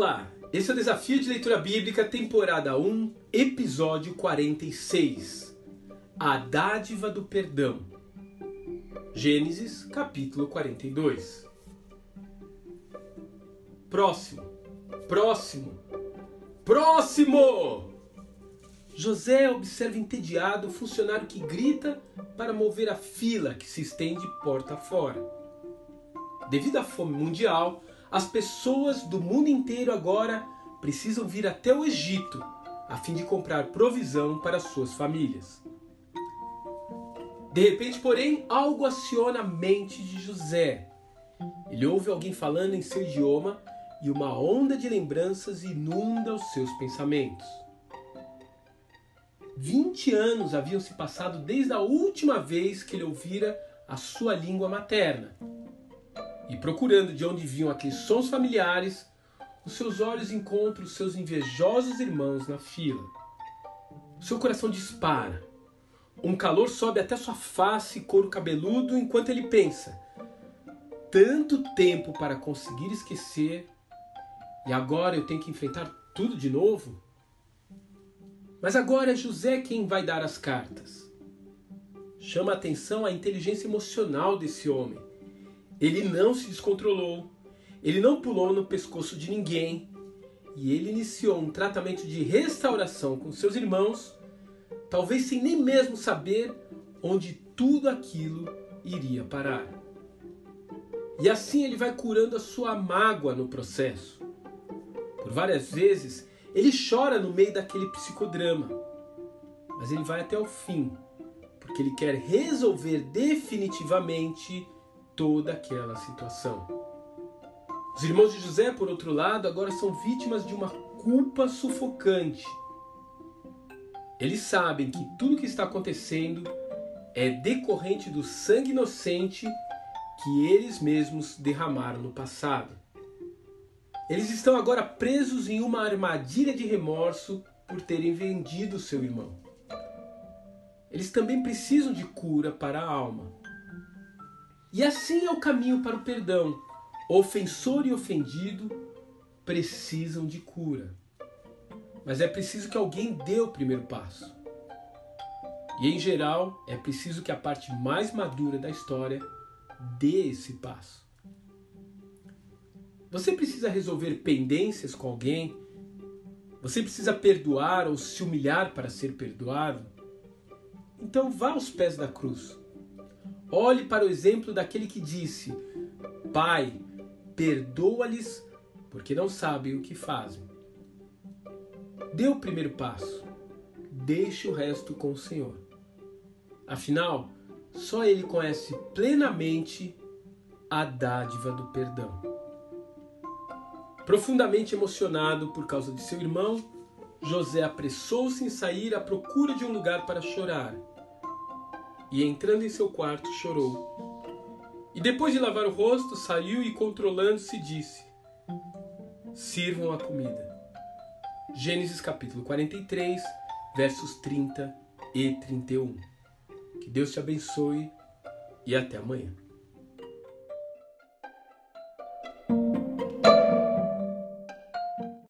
Olá, esse é o Desafio de Leitura Bíblica, temporada 1, episódio 46. A dádiva do perdão. Gênesis, capítulo 42. Próximo, próximo, próximo! José observa entediado o funcionário que grita para mover a fila que se estende porta fora. Devido à fome mundial, as pessoas do mundo inteiro agora precisam vir até o Egito a fim de comprar provisão para suas famílias. De repente, porém, algo aciona a mente de José. Ele ouve alguém falando em seu idioma e uma onda de lembranças inunda os seus pensamentos. Vinte anos haviam se passado desde a última vez que ele ouvira a sua língua materna e procurando de onde vinham aqueles sons familiares, os seus olhos encontram os seus invejosos irmãos na fila. Seu coração dispara. Um calor sobe até sua face e couro cabeludo enquanto ele pensa: tanto tempo para conseguir esquecer e agora eu tenho que enfrentar tudo de novo? Mas agora é José quem vai dar as cartas. Chama a atenção a inteligência emocional desse homem. Ele não se descontrolou, ele não pulou no pescoço de ninguém e ele iniciou um tratamento de restauração com seus irmãos, talvez sem nem mesmo saber onde tudo aquilo iria parar. E assim ele vai curando a sua mágoa no processo. Por várias vezes ele chora no meio daquele psicodrama, mas ele vai até o fim, porque ele quer resolver definitivamente toda aquela situação. Os irmãos de José, por outro lado, agora são vítimas de uma culpa sufocante. Eles sabem que tudo o que está acontecendo é decorrente do sangue inocente que eles mesmos derramaram no passado. Eles estão agora presos em uma armadilha de remorso por terem vendido seu irmão. Eles também precisam de cura para a alma. E assim é o caminho para o perdão. Ofensor e ofendido precisam de cura. Mas é preciso que alguém dê o primeiro passo. E em geral, é preciso que a parte mais madura da história dê esse passo. Você precisa resolver pendências com alguém? Você precisa perdoar ou se humilhar para ser perdoado? Então vá aos pés da cruz. Olhe para o exemplo daquele que disse: Pai, perdoa-lhes, porque não sabem o que fazem. Dê o primeiro passo. Deixe o resto com o Senhor. Afinal, só Ele conhece plenamente a dádiva do perdão. Profundamente emocionado por causa de seu irmão, José apressou-se em sair à procura de um lugar para chorar e, entrando em seu quarto, chorou. E depois de lavar o rosto, saiu e, controlando-se, disse: Sirvam a comida. Gênesis capítulo 43, versos 30 e 31. Que Deus te abençoe e até amanhã.